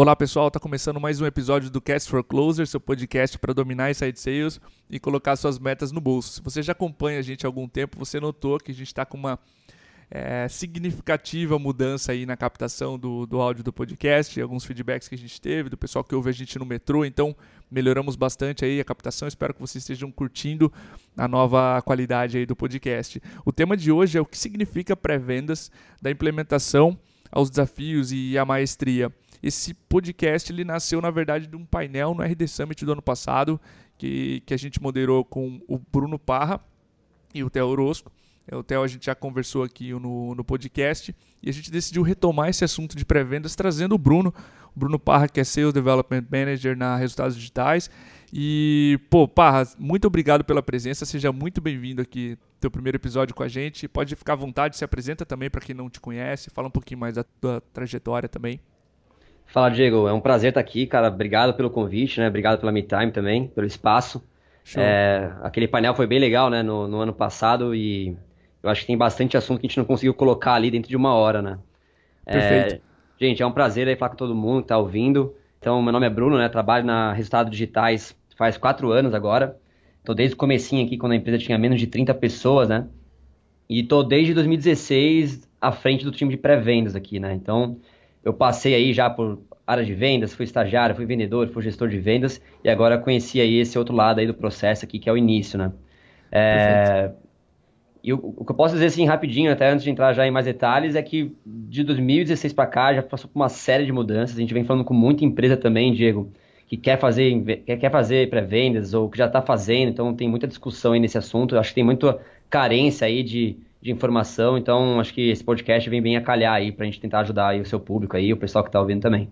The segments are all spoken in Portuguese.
Olá pessoal, está começando mais um episódio do Cast for Closer, seu podcast para dominar inside sales e colocar suas metas no bolso. Se você já acompanha a gente há algum tempo, você notou que a gente está com uma é, significativa mudança aí na captação do, do áudio do podcast, alguns feedbacks que a gente teve do pessoal que ouve a gente no metrô, então melhoramos bastante aí a captação. Espero que vocês estejam curtindo a nova qualidade aí do podcast. O tema de hoje é o que significa pré-vendas da implementação aos desafios e a maestria. Esse podcast ele nasceu, na verdade, de um painel no RD Summit do ano passado, que, que a gente moderou com o Bruno Parra e o Theo Orosco. É, o Theo a gente já conversou aqui no, no podcast e a gente decidiu retomar esse assunto de pré-vendas trazendo o Bruno, o Bruno Parra, que é Sales Development Manager na Resultados Digitais. E, pô, Parra, muito obrigado pela presença, seja muito bem-vindo aqui teu primeiro episódio com a gente. Pode ficar à vontade, se apresenta também para quem não te conhece, fala um pouquinho mais da tua trajetória também. Fala, Diego. É um prazer estar aqui, cara. Obrigado pelo convite, né? Obrigado pela MeTime também, pelo espaço. É, aquele painel foi bem legal, né? No, no, ano passado e eu acho que tem bastante assunto que a gente não conseguiu colocar ali dentro de uma hora, né? É, Perfeito. gente, é um prazer aí falar com todo mundo que tá ouvindo. Então, meu nome é Bruno, né? Trabalho na Resultados Digitais faz quatro anos agora. Tô desde o comecinho aqui, quando a empresa tinha menos de 30 pessoas, né? E tô desde 2016 à frente do time de pré-vendas aqui, né? Então, eu passei aí já por área de vendas, fui estagiário, fui vendedor, fui gestor de vendas e agora conheci aí esse outro lado aí do processo aqui que é o início, né? É, e o, o, que eu posso dizer assim rapidinho, até antes de entrar já em mais detalhes, é que de 2016 para cá já passou por uma série de mudanças. A gente vem falando com muita empresa também, Diego, que quer fazer quer fazer pré-vendas ou que já está fazendo. Então tem muita discussão aí nesse assunto. Eu acho que tem muita carência aí de de informação. Então, acho que esse podcast vem bem a calhar aí pra gente tentar ajudar aí o seu público aí, o pessoal que tá ouvindo também.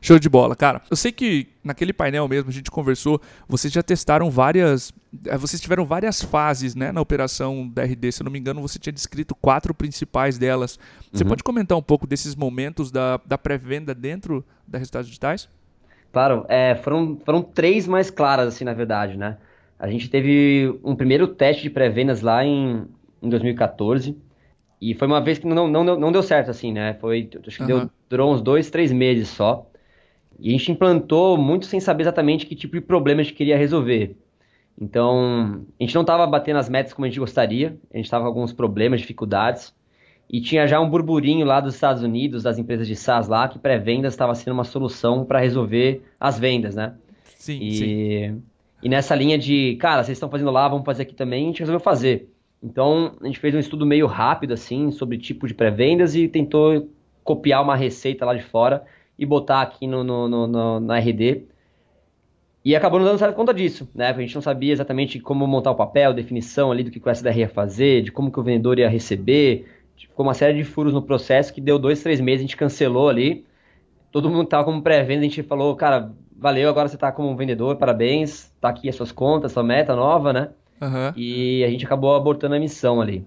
Show de bola, cara. Eu sei que naquele painel mesmo a gente conversou, vocês já testaram várias. Eh, vocês tiveram várias fases né, na operação da RD. Se eu não me engano, você tinha descrito quatro principais delas. Você uhum. pode comentar um pouco desses momentos da, da pré-venda dentro da Resultados Digitais? Claro, é, foram, foram três mais claras, assim, na verdade, né? A gente teve um primeiro teste de pré-vendas lá em em 2014. E foi uma vez que não, não, não deu certo, assim, né? Foi, acho que uhum. deu, durou uns dois, três meses só. E a gente implantou muito sem saber exatamente que tipo de problema a gente queria resolver. Então, a gente não estava batendo as metas como a gente gostaria, a gente estava com alguns problemas, dificuldades. E tinha já um burburinho lá dos Estados Unidos, das empresas de SaaS lá, que pré-vendas estava sendo uma solução para resolver as vendas, né? Sim, e, sim. E nessa linha de, cara, vocês estão fazendo lá, vamos fazer aqui também, a gente resolveu fazer. Então, a gente fez um estudo meio rápido, assim, sobre tipo de pré-vendas e tentou copiar uma receita lá de fora e botar aqui no, no, no, no na RD. E acabou não dando certo conta disso, né? A gente não sabia exatamente como montar o papel, definição ali do que o SDR ia fazer, de como que o vendedor ia receber. Ficou uma série de furos no processo que deu dois, três meses, a gente cancelou ali. Todo mundo que tava como pré-venda, a gente falou, cara, valeu, agora você tá como vendedor, parabéns, tá aqui as suas contas, sua meta nova, né? Uhum. E a gente acabou abortando a missão ali.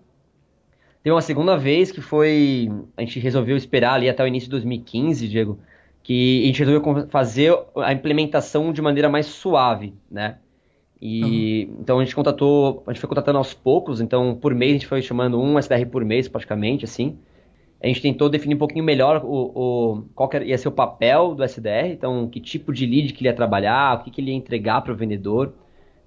Tem uma segunda vez que foi. A gente resolveu esperar ali até o início de 2015, Diego, que a gente resolveu fazer a implementação de maneira mais suave, né? E uhum. então a gente contratou, a gente foi contratando aos poucos, então por mês a gente foi chamando um SDR por mês praticamente, assim. A gente tentou definir um pouquinho melhor o, o qual ia ser o papel do SDR, então que tipo de lead que ele ia trabalhar, o que, que ele ia entregar para o vendedor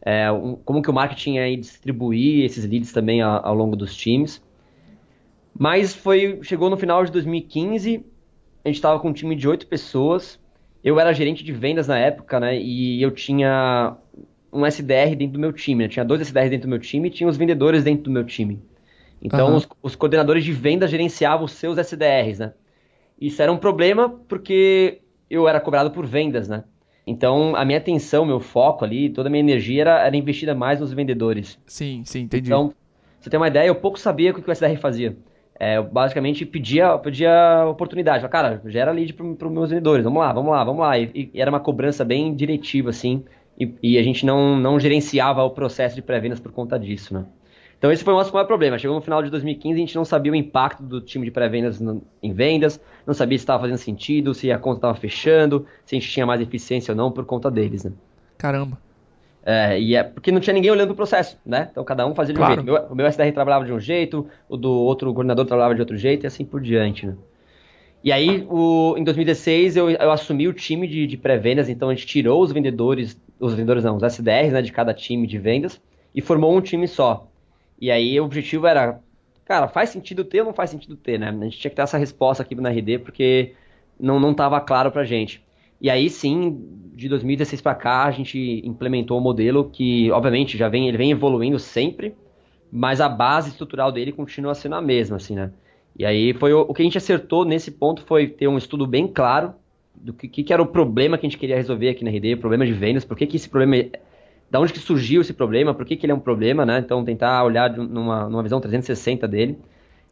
é, um, como que o marketing ia distribuir esses leads também ao, ao, longo dos times. Mas foi chegou no final de 2015, a gente estava com um time de oito pessoas. Eu era gerente de vendas na época, né? E eu tinha um SDR dentro do meu time. Eu tinha dois SDRs dentro do meu time e tinha os vendedores dentro do meu time. Então, uhum. os, os, coordenadores de vendas gerenciavam os seus SDRs, né? Isso era um problema porque eu era cobrado por vendas, né? Então, a minha atenção, meu foco ali, toda a minha energia era, era investida mais nos vendedores. Sim, sim, entendi. Então, você tem uma ideia, eu pouco sabia o que o SDR fazia. É, eu basicamente pedia, pedia oportunidade. Falava, cara, gera lead para os meus vendedores, vamos lá, vamos lá, vamos lá. E, e era uma cobrança bem diretiva, assim, e, e, a gente não, não gerenciava o processo de pré-vendas por conta disso, né? Então esse foi o nosso maior problema. Chegou no final de 2015 a gente não sabia o impacto do time de pré-vendas em vendas, não sabia se estava fazendo sentido, se a conta estava fechando, se a gente tinha mais eficiência ou não por conta deles, né? Caramba. É, e é porque não tinha ninguém olhando o processo, né? Então cada um fazia de claro. um jeito. O meu SDR trabalhava de um jeito, o do outro coordenador trabalhava de outro jeito e assim por diante, né? E aí, o, em 2016, eu, eu assumi o time de, de pré-vendas, então a gente tirou os vendedores, os vendedores não, os SDRs né, de cada time de vendas e formou um time só. E aí o objetivo era, cara, faz sentido ter ou não faz sentido ter, né? A gente tinha que ter essa resposta aqui na RD porque não não estava claro pra gente. E aí sim, de 2016 para cá, a gente implementou um modelo que, obviamente, já vem, ele vem evoluindo sempre, mas a base estrutural dele continua sendo a mesma, assim, né? E aí foi o, o que a gente acertou nesse ponto foi ter um estudo bem claro do que, que era o problema que a gente queria resolver aqui na RD, o problema de vendas, por que, que esse problema da onde que surgiu esse problema, por que, que ele é um problema, né? Então tentar olhar numa, numa visão 360 dele.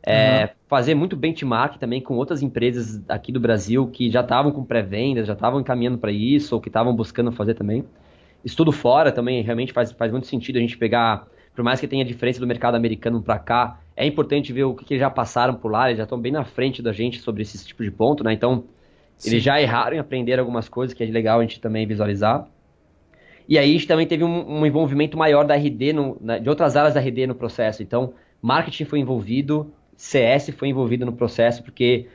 É, uhum. Fazer muito benchmark também com outras empresas aqui do Brasil que já estavam com pré-vendas, já estavam encaminhando para isso, ou que estavam buscando fazer também. Estudo fora também realmente faz, faz muito sentido a gente pegar, por mais que tenha diferença do mercado americano para cá, é importante ver o que, que eles já passaram por lá, eles já estão bem na frente da gente sobre esse tipo de ponto, né? Então, Sim. eles já erraram em aprender algumas coisas que é legal a gente também visualizar. E aí a gente também teve um, um envolvimento maior da RD, no, na, de outras áreas da RD no processo. Então, marketing foi envolvido, CS foi envolvido no processo, porque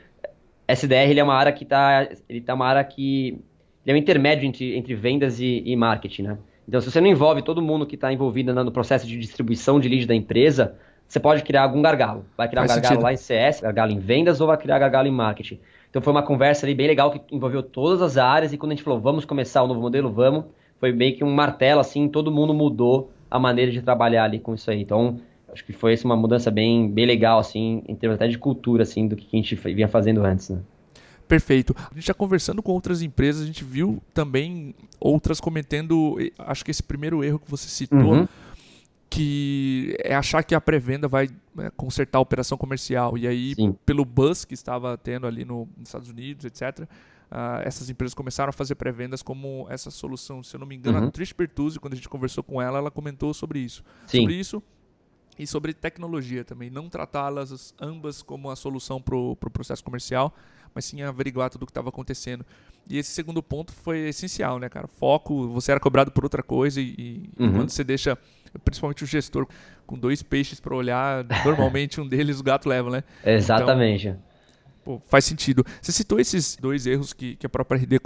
SDR ele é uma área que está, ele tá uma área que ele é um intermédio entre, entre vendas e, e marketing, né? Então, se você não envolve todo mundo que está envolvido no processo de distribuição de lead da empresa, você pode criar algum gargalo. Vai criar Faz um gargalo sentido. lá em CS, gargalo em vendas ou vai criar gargalo em marketing. Então foi uma conversa ali bem legal que envolveu todas as áreas e quando a gente falou, vamos começar o novo modelo, vamos, foi meio que um martelo, assim, todo mundo mudou a maneira de trabalhar ali com isso aí. Então, acho que foi assim, uma mudança bem, bem legal, assim, em termos até de cultura, assim, do que a gente vinha fazendo antes, né? Perfeito. A gente já conversando com outras empresas, a gente viu também outras cometendo, acho que esse primeiro erro que você citou, uhum. que é achar que a pré-venda vai né, consertar a operação comercial. E aí, Sim. pelo buzz que estava tendo ali no, nos Estados Unidos, etc., Uh, essas empresas começaram a fazer pré-vendas como essa solução. Se eu não me engano, uhum. a Trish Bertuzzi, quando a gente conversou com ela, ela comentou sobre isso. Sim. Sobre isso e sobre tecnologia também. Não tratá-las ambas como a solução para o pro processo comercial, mas sim averiguar tudo o que estava acontecendo. E esse segundo ponto foi essencial, né, cara? Foco, você era cobrado por outra coisa e, uhum. e quando você deixa, principalmente o gestor, com dois peixes para olhar, normalmente um deles o gato leva, né? Exatamente. Então, Pô, faz sentido. Você citou esses dois erros que, que a própria RD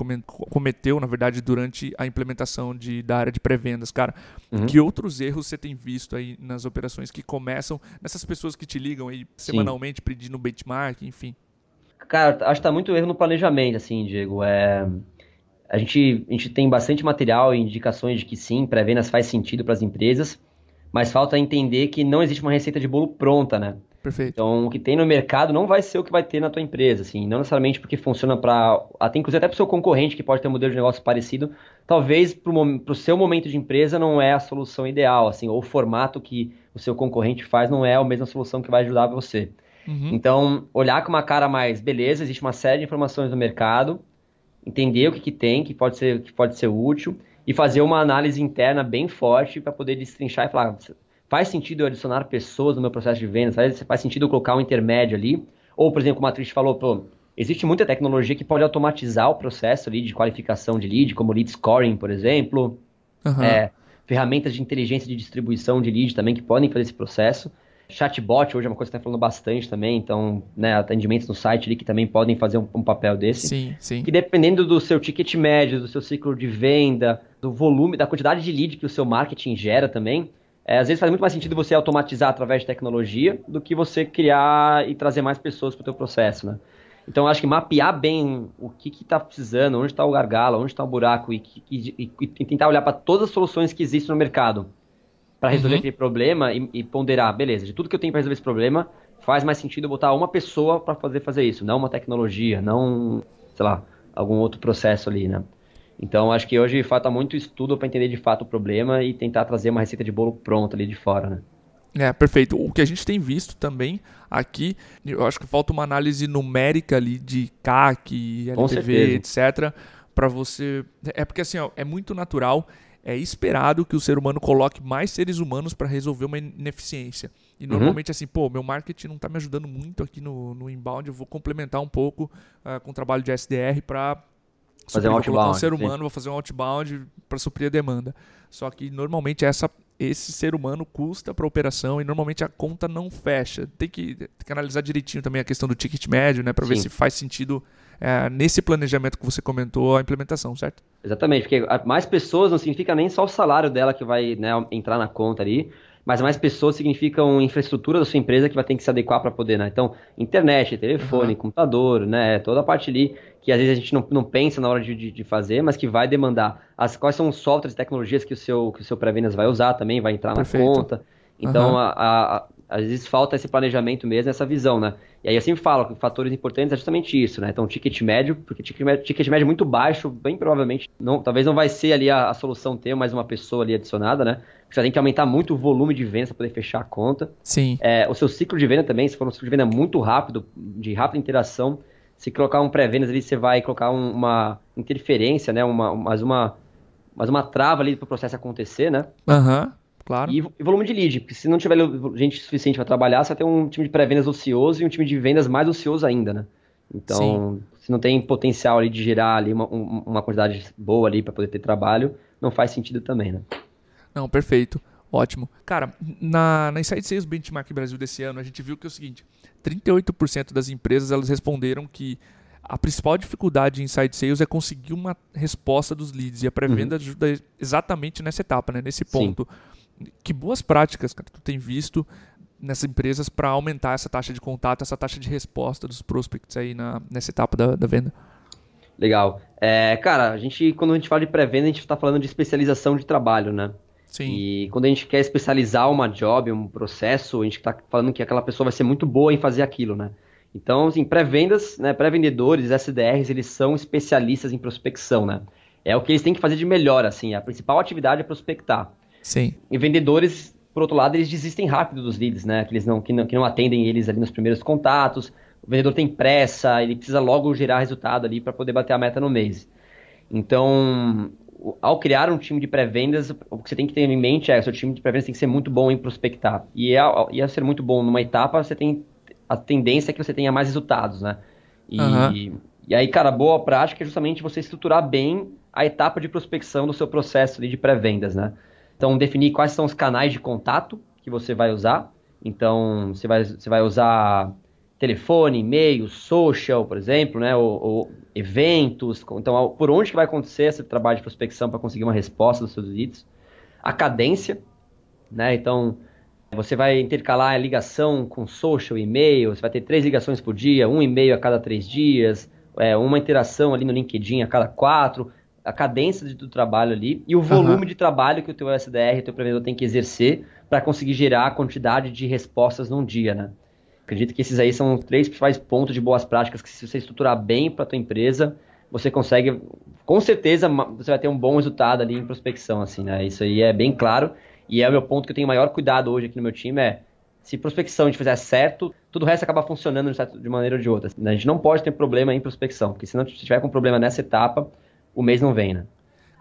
cometeu, na verdade, durante a implementação de, da área de pré-vendas, cara. Uhum. Que outros erros você tem visto aí nas operações que começam, nessas pessoas que te ligam aí Sim. semanalmente pedindo benchmark, enfim? Cara, acho que tá muito erro no planejamento, assim, Diego. É... A gente, a gente tem bastante material e indicações de que sim, pré-vendas faz sentido para as empresas, mas falta entender que não existe uma receita de bolo pronta, né? Perfeito. Então, o que tem no mercado não vai ser o que vai ter na tua empresa, assim, não necessariamente porque funciona para, até inclusive até para o seu concorrente que pode ter um modelo de negócio parecido, talvez para o seu momento de empresa não é a solução ideal, assim, ou o formato que o seu concorrente faz não é a mesma solução que vai ajudar você. Uhum. Então, olhar com uma cara mais, beleza, existe uma série de informações no mercado, entender o que, que tem, que pode ser, que pode ser útil, e fazer uma análise interna bem forte para poder destrinchar e falar, faz sentido eu adicionar pessoas no meu processo de vendas, faz, faz sentido eu colocar um intermédio ali, ou, por exemplo, como a Trish falou, pô, existe muita tecnologia que pode automatizar o processo ali de qualificação de lead, como lead scoring, por exemplo, uhum. é, ferramentas de inteligência de distribuição de lead também que podem fazer esse processo. Chatbot hoje é uma coisa que está falando bastante também, então, né, atendimentos no site ali que também podem fazer um, um papel desse. Sim, sim. Que dependendo do seu ticket médio, do seu ciclo de venda, do volume, da quantidade de lead que o seu marketing gera também, é, às vezes faz muito mais sentido você automatizar através de tecnologia do que você criar e trazer mais pessoas para o teu processo, né? Então, acho que mapear bem o que está precisando, onde está o gargalo, onde está o buraco e, e, e, e tentar olhar para todas as soluções que existem no mercado para resolver uhum. aquele problema e, ponderar, beleza, de tudo que eu tenho para resolver esse problema, faz mais sentido botar uma pessoa para fazer fazer isso, não uma tecnologia, não, sei lá, algum outro processo ali, né? Então, acho que hoje falta muito estudo para entender de fato o problema e tentar trazer uma receita de bolo pronta ali de fora, né? É, perfeito. O que a gente tem visto também aqui, eu acho que falta uma análise numérica ali de CAC, LTV, etc. Para você. É porque assim, ó, é muito natural, é esperado que o ser humano coloque mais seres humanos para resolver uma ineficiência. E uhum. normalmente, uhum. assim, pô, meu marketing não está me ajudando muito aqui no, no inbound, eu vou complementar um pouco uh, com o trabalho de SDR para fazer um outbound. um ser humano, sim. vou fazer um outbound para suprir a demanda. Só que normalmente essa esse ser humano custa para a operação e normalmente a conta não fecha. Tem que, tem que analisar direitinho também a questão do ticket médio, né, para ver se faz sentido é, nesse planejamento que você comentou a implementação, certo? Exatamente, porque mais pessoas não significa nem só o salário dela que vai né, entrar na conta ali, mas mais pessoas significam infraestrutura da sua empresa que vai ter que se adequar para poder, né? Então, internet, telefone, uhum. computador, né? Toda a parte ali que às vezes a gente não, não pensa na hora de, de, fazer, mas que vai demandar. As, quais são os softwares e tecnologias que o seu, que o seu pré-vendas vai usar também, vai entrar Perfeito. na conta. Então, uhum. a, a, às vezes falta esse planejamento mesmo, essa visão, né? E aí eu sempre falo que fatores importantes é justamente isso, né? Então, ticket médio, porque ticket médio, ticket médio muito baixo, bem provavelmente, não, talvez não vai ser ali a, a solução ter mais uma pessoa ali adicionada, né? Você tem que aumentar muito o volume de vendas para poder fechar a conta. Sim. É, o seu ciclo de venda também, se for um ciclo de venda muito rápido, de rápida interação, se colocar um pré-vendas ali, você vai colocar um, uma interferência, né? Uma, mais uma, mais uma trava ali para o processo acontecer, né? Aham. Uhum. Claro. E, e, volume de lead, porque se não tiver gente suficiente para trabalhar, você vai ter um time de pré-vendas ocioso e um time de vendas mais ocioso ainda, né? Então, Sim. se não tem potencial ali de gerar ali uma, uma quantidade boa ali para poder ter trabalho, não faz sentido também, né? Não, perfeito. Ótimo. Cara, na, na Inside Sales Benchmark Brasil desse ano, a gente viu que é o seguinte: 38% das empresas elas responderam que a principal dificuldade em Inside Sales é conseguir uma resposta dos leads e a pré-venda uhum. ajuda exatamente nessa etapa, né? nesse ponto. Sim que boas práticas cara, tu tem visto nessas empresas para aumentar essa taxa de contato, essa taxa de resposta dos prospects aí na, nessa etapa da, da venda? Legal. É, cara, a gente, quando a gente fala de pré-venda, a gente está falando de especialização de trabalho, né? Sim. E quando a gente quer especializar uma job, um processo, a gente está falando que aquela pessoa vai ser muito boa em fazer aquilo, né? Então, assim, pré-vendas, né, pré-vendedores, SDRs, eles são especialistas em prospecção, né? É o que eles têm que fazer de melhor, assim. A principal atividade é prospectar. Sim. E vendedores, por outro lado, eles desistem rápido dos leads, né? Que, eles não, que, não, que não atendem eles ali nos primeiros contatos. O vendedor tem pressa, ele precisa logo gerar resultado ali para poder bater a meta no mês. Então, ao criar um time de pré-vendas, o que você tem que ter em mente é que o seu time de pré-vendas tem que ser muito bom em prospectar. E ao, e ao ser muito bom numa etapa, você tem a tendência é que você tenha mais resultados, né? E, uhum. e aí, cara, boa prática é justamente você estruturar bem a etapa de prospecção do seu processo de pré-vendas, né? Então, definir quais são os canais de contato que você vai usar. Então, você vai, você vai usar telefone, e-mail, social, por exemplo, né? Ou, ou, eventos. Então, por onde que vai acontecer esse trabalho de prospecção para conseguir uma resposta dos seus leads? A cadência, né? Então, você vai intercalar a ligação com social, e-mail. Você vai ter três ligações por dia, um e-mail a cada três dias, é, uma interação ali no LinkedIn a cada quatro a cadência do trabalho ali e o volume uhum. de trabalho que o teu SDR, o teu provedor tem que exercer para conseguir gerar a quantidade de respostas num dia, né? Acredito que esses aí são três principais pontos de boas práticas que se você estruturar bem para tua empresa, você consegue, com certeza, você vai ter um bom resultado ali em prospecção, assim, né? Isso aí é bem claro e é o meu ponto que eu tenho maior cuidado hoje aqui no meu time é se prospecção a gente fizer certo, tudo o resto acaba funcionando de maneira ou de outra. A gente não pode ter problema em prospecção, porque se não tiver com problema nessa etapa, o mês não vem, né?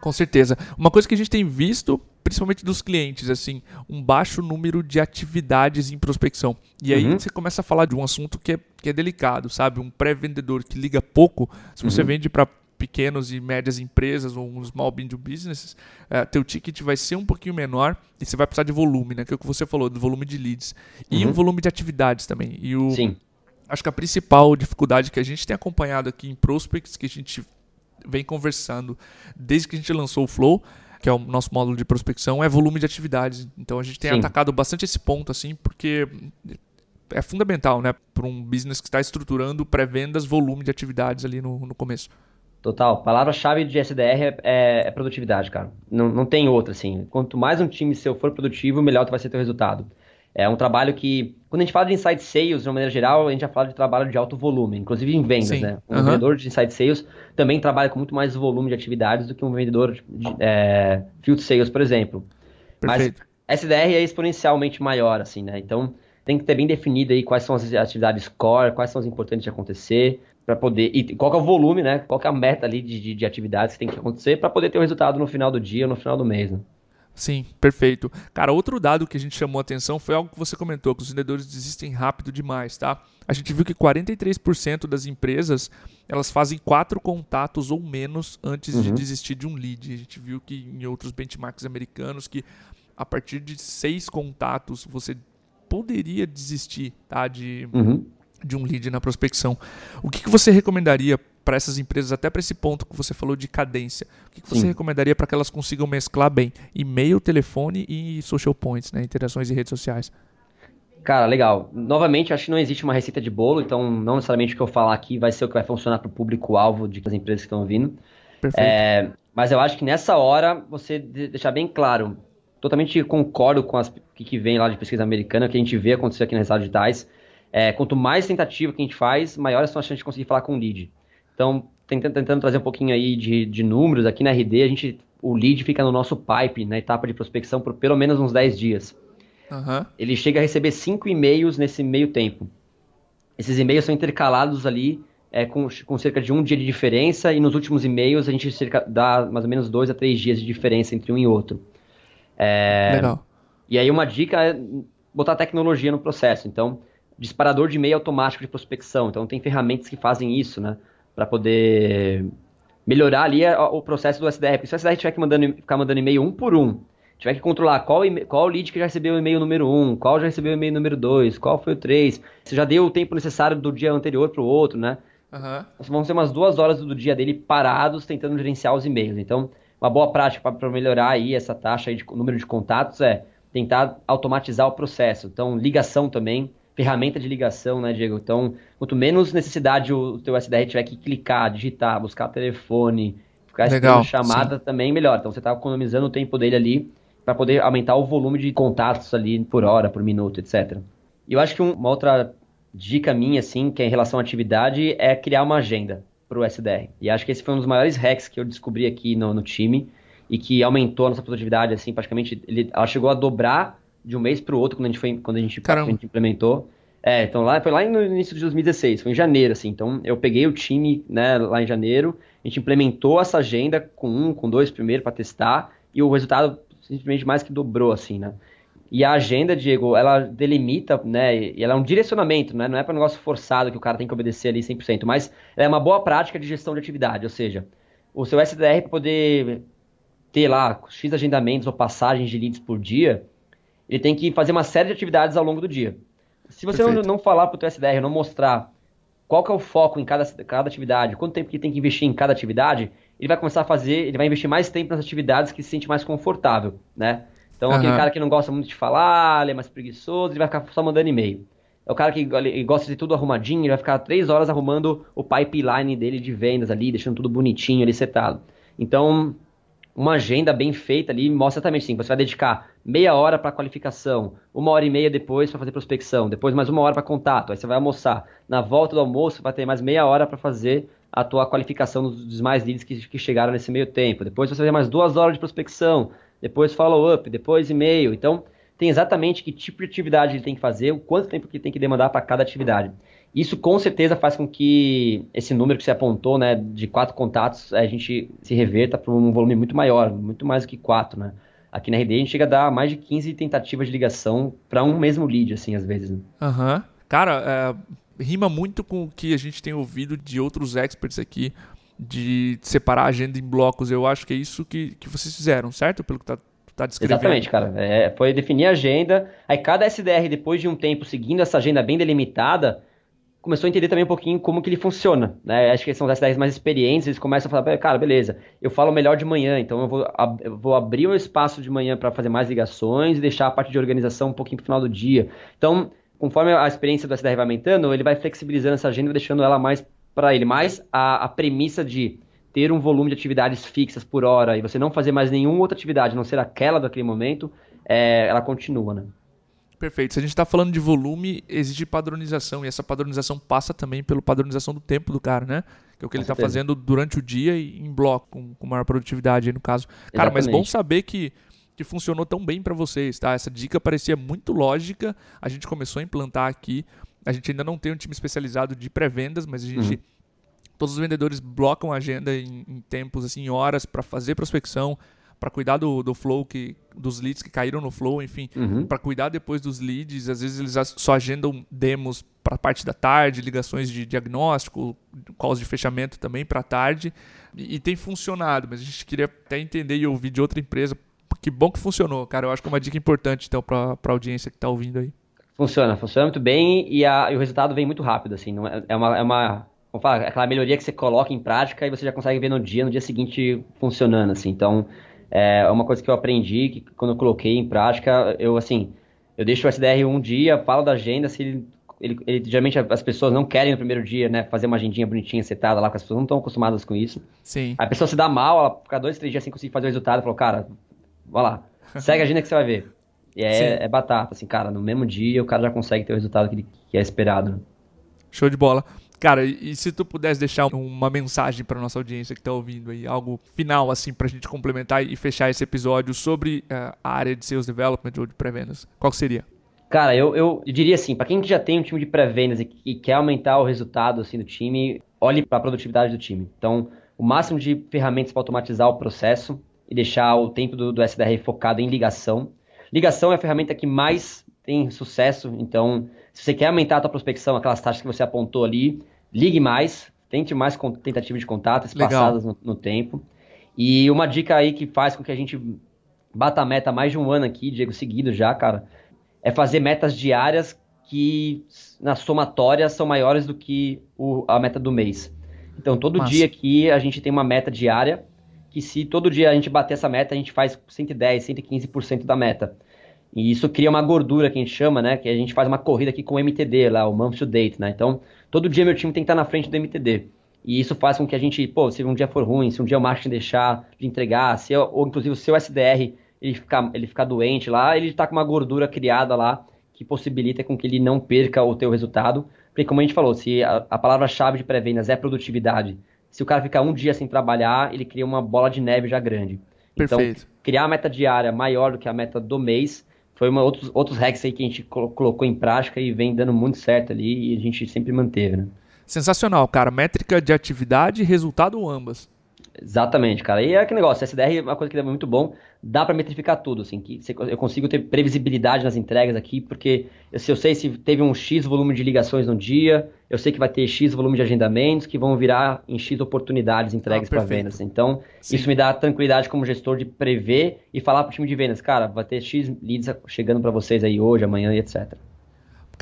Com certeza. Uma coisa que a gente tem visto, principalmente dos clientes, assim, um baixo número de atividades em prospecção. E aí uhum. você começa a falar de um assunto que é, que é delicado, sabe? Um pré-vendedor que liga pouco, se você uhum. vende para pequenos e médias empresas ou um small medium businesses, uh, teu ticket vai ser um pouquinho menor e você vai precisar de volume, né? Que é o que você falou, do volume de leads. E uhum. um volume de atividades também. E o, Sim. Acho que a principal dificuldade que a gente tem acompanhado aqui em prospects, que a gente vem conversando desde que a gente lançou o Flow, que é o nosso módulo de prospecção, é volume de atividades. Então a gente tem Sim. atacado bastante esse ponto, assim, porque é fundamental, né, para um business que está estruturando pré-vendas, volume de atividades ali no, no começo. Total. Palavra-chave de SDR é, é, é, produtividade, cara. Não, não tem outra, assim. Quanto mais um time seu for produtivo, melhor vai ser teu resultado. É um trabalho que, quando a gente fala de inside sales, de uma maneira geral, a gente já fala de trabalho de alto volume, inclusive em vendas, Sim. né? Um uhum. vendedor de inside sales também trabalha com muito mais volume de atividades do que um vendedor de é, field sales, por exemplo. Perfeito. Mas SDR é exponencialmente maior, assim, né? Então, tem que ter bem definido aí quais são as atividades core, quais são as importantes de acontecer, para poder. E qual é o volume, né? Qual é a meta ali de, de, de atividades que tem que acontecer para poder ter o resultado no final do dia, no final do mês, né? Sim, perfeito. Cara, outro dado que a gente chamou a atenção foi algo que você comentou, que os vendedores desistem rápido demais, tá? A gente viu que 43% das empresas, elas fazem quatro contatos ou menos antes uhum. de desistir de um lead. A gente viu que em outros benchmarks americanos que a partir de seis contatos, você poderia desistir tá, de, Uhum. de um lead na prospecção. O que, que você recomendaria para essas empresas, até para esse ponto que você falou de cadência? O que, que você Sim. recomendaria para que elas consigam mesclar bem e-mail, telefone e social points, né, interações em redes sociais? Cara, legal. Novamente, acho que não existe uma receita de bolo, então não necessariamente o que eu falar aqui vai ser o que vai funcionar para o público-alvo de- das empresas que estão ouvindo. Perfeito. É, mas eu acho que nessa hora você de- deixar bem claro, totalmente concordo com as que, que vem lá de pesquisa americana, que a gente vê acontecer aqui nas resultados digitais. É, quanto mais tentativa que a gente faz, maiores são as chances de conseguir falar com o lead. Então, tentando, tentando trazer um pouquinho aí de, de números, aqui na RD, a gente, o lead fica no nosso pipe, na etapa de prospecção, por pelo menos uns 10 dias Aham. ele chega a receber cinco e-mails nesse meio tempo. Esses e-mails são intercalados ali é, com, com cerca de um dia de diferença, e nos últimos e-mails a gente cerca, dá mais ou menos dois a três dias de diferença entre um e outro. É, Legal. E aí uma dica é botar tecnologia no processo. Então, disparador de e-mail automático de prospecção. Então, tem ferramentas que fazem isso, né? Para poder melhorar ali o processo do SDR. Porque se o SDR tiver que mandando, ficar mandando e-mail um por um, tiver que controlar qual, qual lead que já recebeu o e-mail número 1, qual já recebeu o e-mail número 2, qual foi o 3, você já deu o tempo necessário do dia anterior para o outro, né? Aham. Vão ser umas duas horas do dia dele parados tentando gerenciar os e-mails. Então, uma boa prática para melhorar aí essa taxa aí de número de contatos é tentar automatizar o processo. Então, ligação também, ferramenta de ligação, né, Diego? Então, quanto menos necessidade o teu SDR tiver que clicar, digitar, buscar telefone, ficar Legal, chamada, também melhor. Então, você está economizando o tempo dele ali para poder aumentar o volume de contatos ali por hora, por minuto, etc. E eu acho que um- uma outra dica minha, assim, que é em relação à atividade, é criar uma agenda para o SDR. E acho que esse foi um dos maiores hacks que eu descobri aqui no, no time e que aumentou a nossa produtividade, assim, praticamente, ele, ela chegou a dobrar de um mês para o outro quando a gente, foi, quando a gente, a gente implementou. É, então lá, foi lá no início de 2016, foi em janeiro, assim, então eu peguei o time, né, lá em janeiro, a gente implementou essa agenda com um, com dois primeiro para testar, e o resultado simplesmente mais que dobrou, assim, né. E a agenda, Diego, ela delimita, né, e ela é um direcionamento, né, não é para um negócio forçado que o cara tem que obedecer ali 100%, mas ela é uma boa prática de gestão de atividade, ou seja, o seu SDR poder ter lá X agendamentos ou passagens de leads por dia, ele tem que fazer uma série de atividades ao longo do dia. Se você não, não falar para o teu SDR, não mostrar qual que é o foco em cada, cada atividade, quanto tempo que ele tem que investir em cada atividade, ele vai começar a fazer, ele vai investir mais tempo nas atividades que se sente mais confortável, né? Então, aquele Aham. cara que não gosta muito de falar, ele é mais preguiçoso, ele vai ficar só mandando e-mail. É o cara que gosta de tudo arrumadinho, ele vai ficar três horas arrumando o pipeline dele de vendas ali, deixando tudo bonitinho ali setado. Então, uma agenda bem feita ali mostra exatamente assim, você vai dedicar meia hora para qualificação, uma hora e meia depois para fazer prospecção, depois mais uma hora para contato, aí você vai almoçar. Na volta do almoço vai ter mais meia hora para fazer a tua qualificação dos, mais leads que, que chegaram nesse meio tempo. Depois você vai ter mais duas horas de prospecção, depois follow-up, depois e-mail. Então, tem exatamente que tipo de atividade ele tem que fazer, o quanto tempo que ele tem que demandar para cada atividade. Isso com certeza faz com que esse número que você apontou, né, de quatro contatos, a gente se reverta para um volume muito maior, muito mais do que quatro, né? Aqui na RD a gente chega a dar mais de 15 tentativas de ligação para um mesmo lead, assim, às vezes. né? Aham. Cara, é, rima muito com o que a gente tem ouvido de outros experts aqui, de separar a agenda em blocos. Eu acho que é isso que, que vocês fizeram, certo? Pelo que tá, tu tá descrevendo. Exatamente, cara. É, foi definir a agenda. Aí cada SDR, depois de um tempo seguindo essa agenda bem delimitada, começou a entender também um pouquinho como que ele funciona. Né? Acho que são os SDRs mais experientes, eles começam a falar, cara, beleza, eu falo melhor de manhã, então eu vou, ab- eu vou abrir um espaço de manhã para fazer mais ligações e deixar a parte de organização um pouquinho para o final do dia. Então, conforme a experiência do SDR vai aumentando, ele vai flexibilizando essa agenda, deixando ela mais para ele. Mas a, a premissa de ter um volume de atividades fixas por hora e você não fazer mais nenhuma outra atividade, a não ser aquela daquele momento, é, ela continua, né? Perfeito. Se a gente está falando de volume, exige padronização. E essa padronização passa também pela padronização do tempo do cara, né? Que é o que Com ele está fazendo durante o dia e em bloco, com, com maior produtividade aí no caso. Cara, mas bom Exatamente. saber que, que funcionou tão bem para vocês, tá? Essa dica parecia muito lógica. A gente começou a implantar aqui. A gente ainda não tem um time especializado de pré-vendas, mas a gente. Todos os vendedores blocam a agenda em, em tempos, assim, em horas, para fazer prospecção, para cuidar do, do flow, que, dos leads que caíram no flow, enfim Uhum. para cuidar depois dos leads. Às vezes eles só agendam demos para parte da tarde, ligações de diagnóstico, calls de fechamento também para tarde. E, e tem funcionado, mas a gente queria até entender e ouvir de outra empresa que bom que funcionou, cara. Eu acho que é uma dica importante, então, pra, pra audiência que tá ouvindo aí. Funciona, funciona muito bem e, a, e o resultado vem muito rápido, assim. Não é, é uma, é uma vamos falar, aquela melhoria que você coloca em prática e você já consegue ver no dia, no dia seguinte funcionando, assim. Então, é uma coisa que eu aprendi, que quando eu coloquei em prática, eu, assim, eu deixo o SDR um dia, falo da agenda, se ele, ele, ele, geralmente as pessoas não querem no primeiro dia, né, fazer uma agendinha bonitinha, setada lá, porque as pessoas não estão acostumadas com isso. Sim. A pessoa se dá mal, ela fica dois, três dias sem conseguir fazer o resultado, falou, cara, vai lá, segue a agenda que você vai ver. E é, é, batata, assim, cara, no mesmo dia o cara já consegue ter o resultado que, que é esperado. Né? Show de bola. Cara, e se tu pudesse deixar uma mensagem para nossa audiência que está ouvindo aí, algo final assim para a gente complementar e fechar esse episódio sobre uh, a área de sales development ou de pré-vendas, qual seria? Cara, eu, eu diria assim, para quem já tem um time de pré-vendas e, e, quer aumentar o resultado assim do time, olhe para a produtividade do time. Então, o máximo de ferramentas para automatizar o processo e deixar o tempo do, do SDR focado em ligação. Ligação é a ferramenta que mais tem sucesso, então se você quer aumentar a tua prospecção, aquelas taxas que você apontou ali, ligue mais, tente mais tentativas de contato espaçadas no, no, tempo. E uma dica aí que faz com que a gente bata a meta mais de um ano aqui, Diego, seguido já, cara, é fazer metas diárias que na somatória são maiores do que o, a meta do mês. Então, todo Massa. dia aqui a gente tem uma meta diária, que se todo dia a gente bater essa meta, a gente faz 110, 115% da meta. E isso cria uma gordura que a gente chama, né? Que a gente faz uma corrida aqui com o MTD lá, o Month to Date, né? Então, todo dia meu time tem que estar na frente do MTD. E isso faz com que a gente, pô, se um dia for ruim, se um dia o marketing deixar de entregar, se eu, ou inclusive o seu SDR ele ficar, ele ficar doente lá, ele está com uma gordura criada lá que possibilita com que ele não perca o teu resultado. Porque como a gente falou, se a, a palavra-chave de pré-vendas é produtividade, se o cara ficar um dia sem trabalhar, ele cria uma bola de neve já grande. Então, Perfeito. Então, criar a meta diária maior do que a meta do mês foi uma, outros, outros hacks aí que a gente colocou em prática e vem dando muito certo ali e a gente sempre manteve, né? Sensacional, cara. Métrica de atividade e resultado ambas. Exatamente, cara. E é aquele negócio, SDR é uma coisa que é muito bom, dá para metrificar tudo, assim, que eu consigo ter previsibilidade nas entregas aqui, porque se eu sei se teve um X volume de ligações no dia, eu sei que vai ter X volume de agendamentos que vão virar em X oportunidades entregues ah, para vendas. Então, Sim. isso me dá tranquilidade como gestor de prever e falar para o time de vendas, cara, vai ter X leads chegando para vocês aí hoje, amanhã e etc.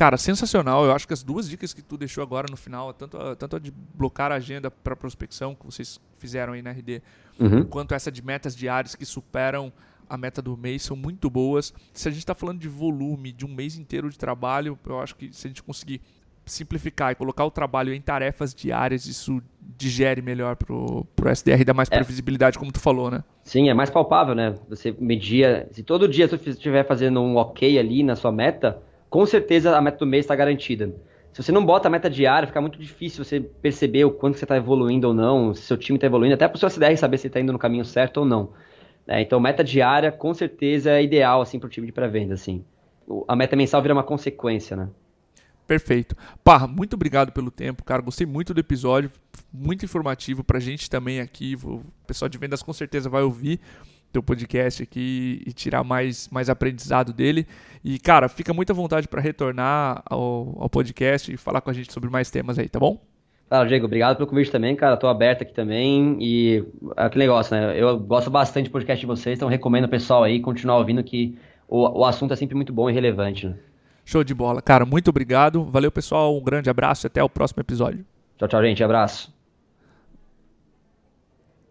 Cara, sensacional. Eu acho que as duas dicas que tu deixou agora no final, tanto a, tanto a de blocar a agenda para prospecção, que vocês fizeram aí na RD, uhum. quanto essa de metas diárias que superam a meta do mês, são muito boas. Se a gente está falando de volume, de um mês inteiro de trabalho, eu acho que se a gente conseguir simplificar e colocar o trabalho em tarefas diárias, isso digere melhor pro, pro SDR, dá mais é. previsibilidade, como tu falou, né? Sim, é mais palpável, né? Você media, se todo dia tu estiver fazendo um ok ali na sua meta, com certeza a meta do mês está garantida. Se você não bota a meta diária, fica muito difícil você perceber o quanto você está evoluindo ou não, se seu time está evoluindo, até para o seu SDR saber se está indo no caminho certo ou não. É, então, meta diária, com certeza, é ideal assim, para o time de pré-venda. Assim. A meta mensal vira uma consequência, né? Perfeito. Parra, muito obrigado pelo tempo, cara. Gostei muito do episódio, muito informativo para a gente também aqui. O pessoal de vendas com certeza vai ouvir teu podcast aqui e tirar mais, mais aprendizado dele. E, cara, fica muita vontade para retornar ao, ao podcast e falar com a gente sobre mais temas aí, tá bom? Claro, Diego, obrigado pelo convite também, cara. Tô aberto aqui também. E é aquele negócio, né? Eu gosto bastante do podcast de vocês, então recomendo o pessoal aí continuar ouvindo que o, o assunto é sempre muito bom e relevante. Né? Show de bola. Cara, muito obrigado. Valeu, pessoal. Um grande abraço e até o próximo episódio. Tchau, tchau, gente. Abraço.